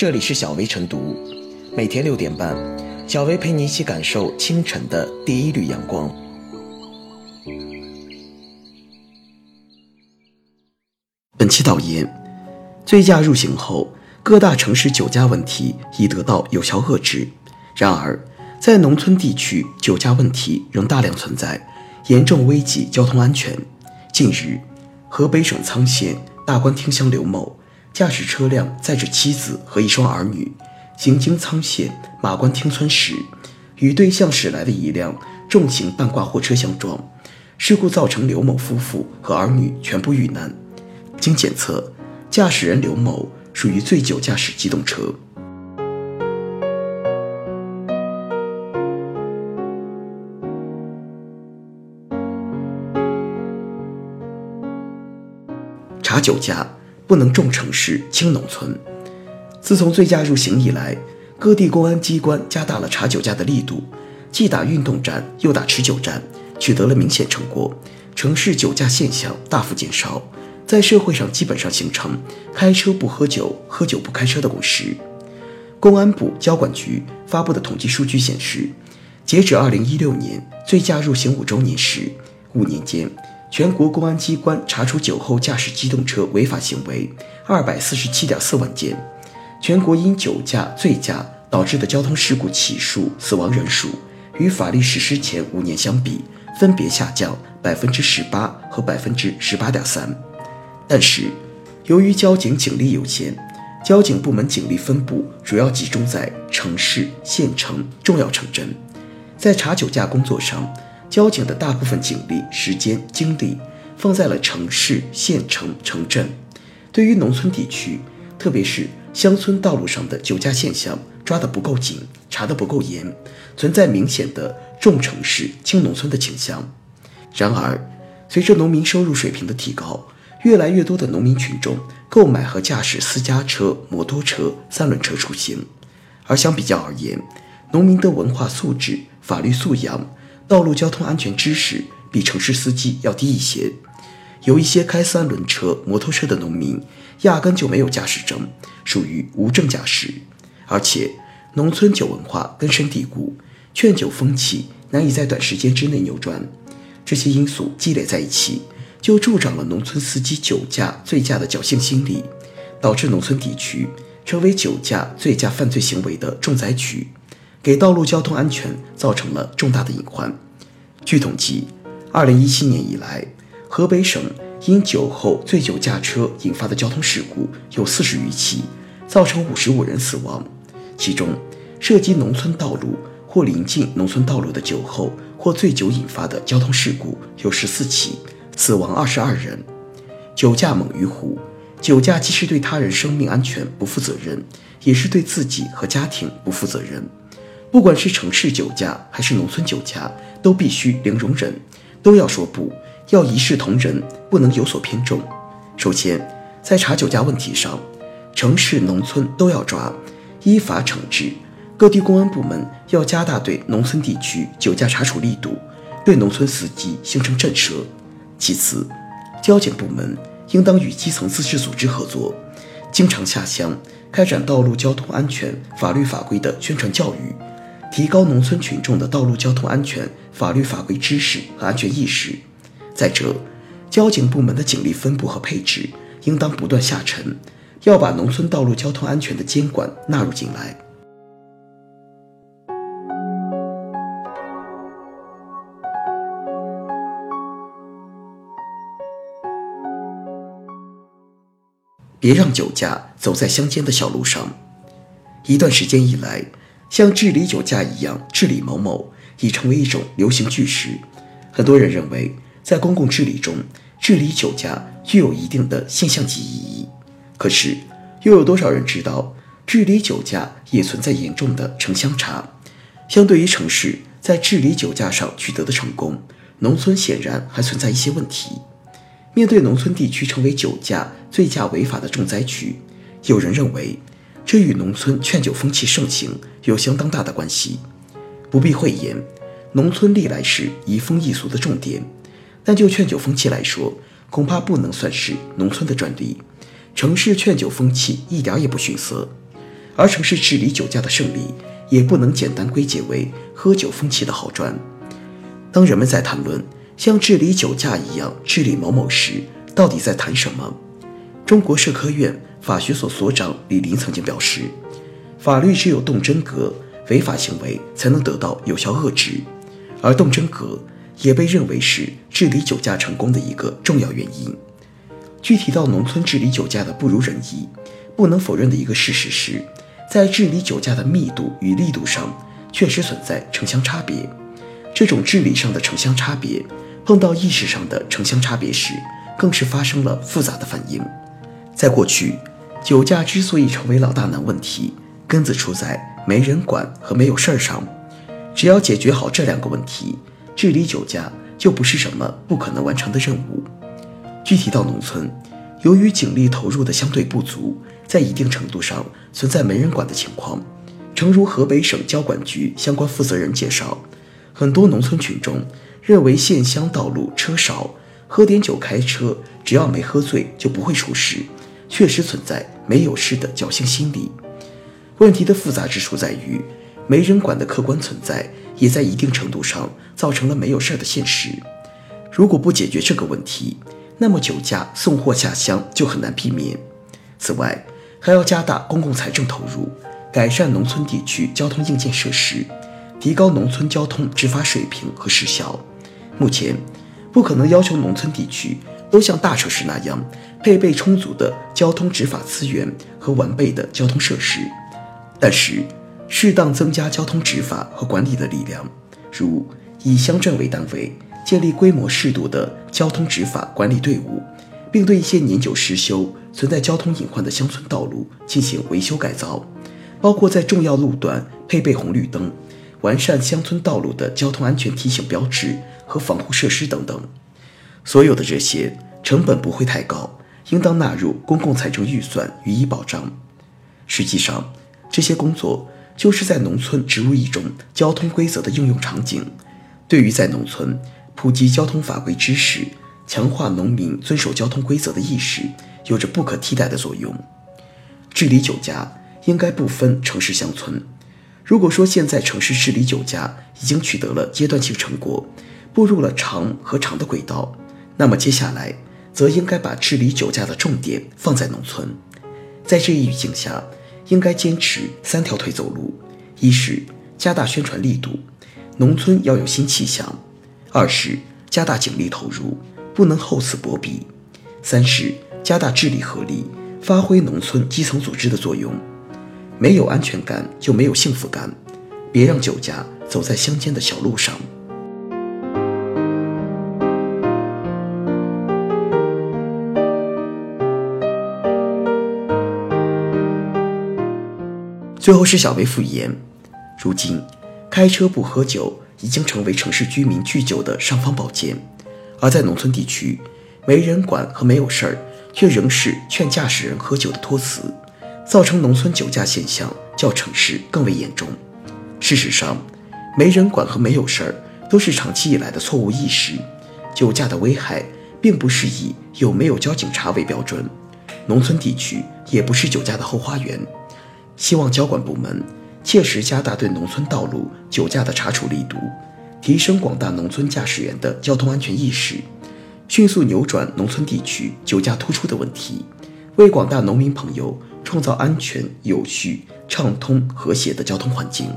这里是小薇晨读，每天六点半，小薇陪你一起感受清晨的第一缕阳光。本期导言：醉驾入刑后，各大城市酒驾问题已得到有效遏制。然而，在农村地区，酒驾问题仍大量存在，严重危及交通安全。近日，河北省沧县大关厅乡刘某。驾驶车辆载着妻子和一双儿女，行经沧县马关町村时，与对向驶来的一辆重型半挂货车相撞，事故造成刘某夫妇和儿女全部遇难。经检测，驾驶人刘某属于醉酒驾驶机动车。查酒驾。不能重城市轻农村。自从醉驾入刑以来，各地公安机关加大了查酒驾的力度，既打运动战，又打持久战，取得了明显成果。城市酒驾现象大幅减少，在社会上基本上形成“开车不喝酒，喝酒不开车”的共识。公安部交管局发布的统计数据显示，截止2016年醉驾入刑五周年时，五年间。全国公安机关查处酒后驾驶机动车违法行为二百四十七点四万件，全国因酒驾、醉驾导致的交通事故起数、死亡人数与法律实施前五年相比，分别下降百分之十八和百分之十八点三。但是，由于交警警力有限，交警部门警力分布主要集中在城市、县城、重要城镇，在查酒驾工作上。交警的大部分警力、时间、精力放在了城市、县城、城镇，对于农村地区，特别是乡村道路上的酒驾现象抓得不够紧，查得不够严，存在明显的重城市轻农村的倾向。然而，随着农民收入水平的提高，越来越多的农民群众购买和驾驶私家车、摩托车、三轮车出行，而相比较而言，农民的文化素质、法律素养。道路交通安全知识比城市司机要低一些，有一些开三轮车、摩托车的农民压根就没有驾驶证，属于无证驾驶。而且，农村酒文化根深蒂固，劝酒风气难以在短时间之内扭转。这些因素积累在一起，就助长了农村司机酒驾、醉驾的侥幸心理，导致农村地区成为酒驾、醉驾犯罪行为的重灾区。给道路交通安全造成了重大的隐患。据统计，二零一七年以来，河北省因酒后醉酒驾车引发的交通事故有四十余起，造成五十五人死亡。其中，涉及农村道路或临近农村道路的酒后或醉酒引发的交通事故有十四起，死亡二十二人。酒驾猛于虎，酒驾既是对他人生命安全不负责任，也是对自己和家庭不负责任。不管是城市酒驾还是农村酒驾，都必须零容忍，都要说不，要一视同仁，不能有所偏重。首先，在查酒驾问题上，城市、农村都要抓，依法惩治。各地公安部门要加大对农村地区酒驾查处力度，对农村司机形成震慑。其次，交警部门应当与基层自治组织合作，经常下乡开展道路交通安全法律法规的宣传教育。提高农村群众的道路交通安全法律法规知识和安全意识。再者，交警部门的警力分布和配置应当不断下沉，要把农村道路交通安全的监管纳入进来。别让酒驾走在乡间的小路上。一段时间以来。像治理酒驾一样治理某某，已成为一种流行句式。很多人认为，在公共治理中，治理酒驾具有一定的现象级意义。可是，又有多少人知道，治理酒驾也存在严重的城乡差？相对于城市在治理酒驾上取得的成功，农村显然还存在一些问题。面对农村地区成为酒驾、醉驾违法的重灾区，有人认为。这与农村劝酒风气盛行有相当大的关系。不必讳言，农村历来是移风易俗的重点。但就劝酒风气来说，恐怕不能算是农村的专利。城市劝酒风气一点也不逊色。而城市治理酒驾的胜利，也不能简单归结为喝酒风气的好转。当人们在谈论像治理酒驾一样治理某某时，到底在谈什么？中国社科院法学所所长李林曾经表示：“法律只有动真格，违法行为才能得到有效遏制，而动真格也被认为是治理酒驾成功的一个重要原因。”具体到农村治理酒驾的不如人意，不能否认的一个事实是，在治理酒驾的密度与力度上，确实存在城乡差别。这种治理上的城乡差别，碰到意识上的城乡差别时，更是发生了复杂的反应。在过去，酒驾之所以成为老大难问题，根子出在没人管和没有事儿上。只要解决好这两个问题，治理酒驾就不是什么不可能完成的任务。具体到农村，由于警力投入的相对不足，在一定程度上存在没人管的情况。诚如河北省交管局相关负责人介绍，很多农村群众认为县乡道路车少，喝点酒开车，只要没喝醉就不会出事，确实存在没有事的侥幸心理。问题的复杂之处在于，没人管的客观存在，也在一定程度上造成了没有事的现实。如果不解决这个问题，那么酒驾送货下乡就很难避免。此外，还要加大公共财政投入，改善农村地区交通硬件设施，提高农村交通执法水平和时效。目前，不可能要求农村地区都像大城市那样配备充足的交通执法资源和完备的交通设施，但是，适当增加交通执法和管理的力量，如以乡镇为单位。建立规模适度的交通执法管理队伍，并对一些年久失修、存在交通隐患的乡村道路进行维修改造，包括在重要路段配备红绿灯、完善乡村道路的交通安全提醒标志和防护设施等等。所有的这些成本不会太高，应当纳入公共财政预算予以保障。实际上，这些工作就是在农村植入一种交通规则的应用场景，对于在农村。普及交通法规知识，强化农民遵守交通规则的意识，有着不可替代的作用。治理酒驾应该不分城市乡村。如果说现在城市治理酒驾已经取得了阶段性成果，步入了长和长的轨道，那么接下来则应该把治理酒驾的重点放在农村。在这一语境下，应该坚持三条腿走路：一是加大宣传力度，农村要有新气象。二是加大警力投入，不能厚此薄彼；三是加大治理合力，发挥农村基层组织的作用。没有安全感就没有幸福感，别让酒驾走在乡间的小路上。最后是小薇复言，如今开车不喝酒。已经成为城市居民拒酒的尚方宝剑，而在农村地区，没人管和没有事儿，却仍是劝驾驶人喝酒的托词，造成农村酒驾现象较城市更为严重。事实上，没人管和没有事儿都是长期以来的错误意识。酒驾的危害并不是以有没有交警察为标准，农村地区也不是酒驾的后花园。希望交管部门。切实加大对农村道路酒驾的查处力度，提升广大农村驾驶员的交通安全意识，迅速扭转农村地区酒驾突出的问题，为广大农民朋友创造安全、有序、畅通、和谐的交通环境。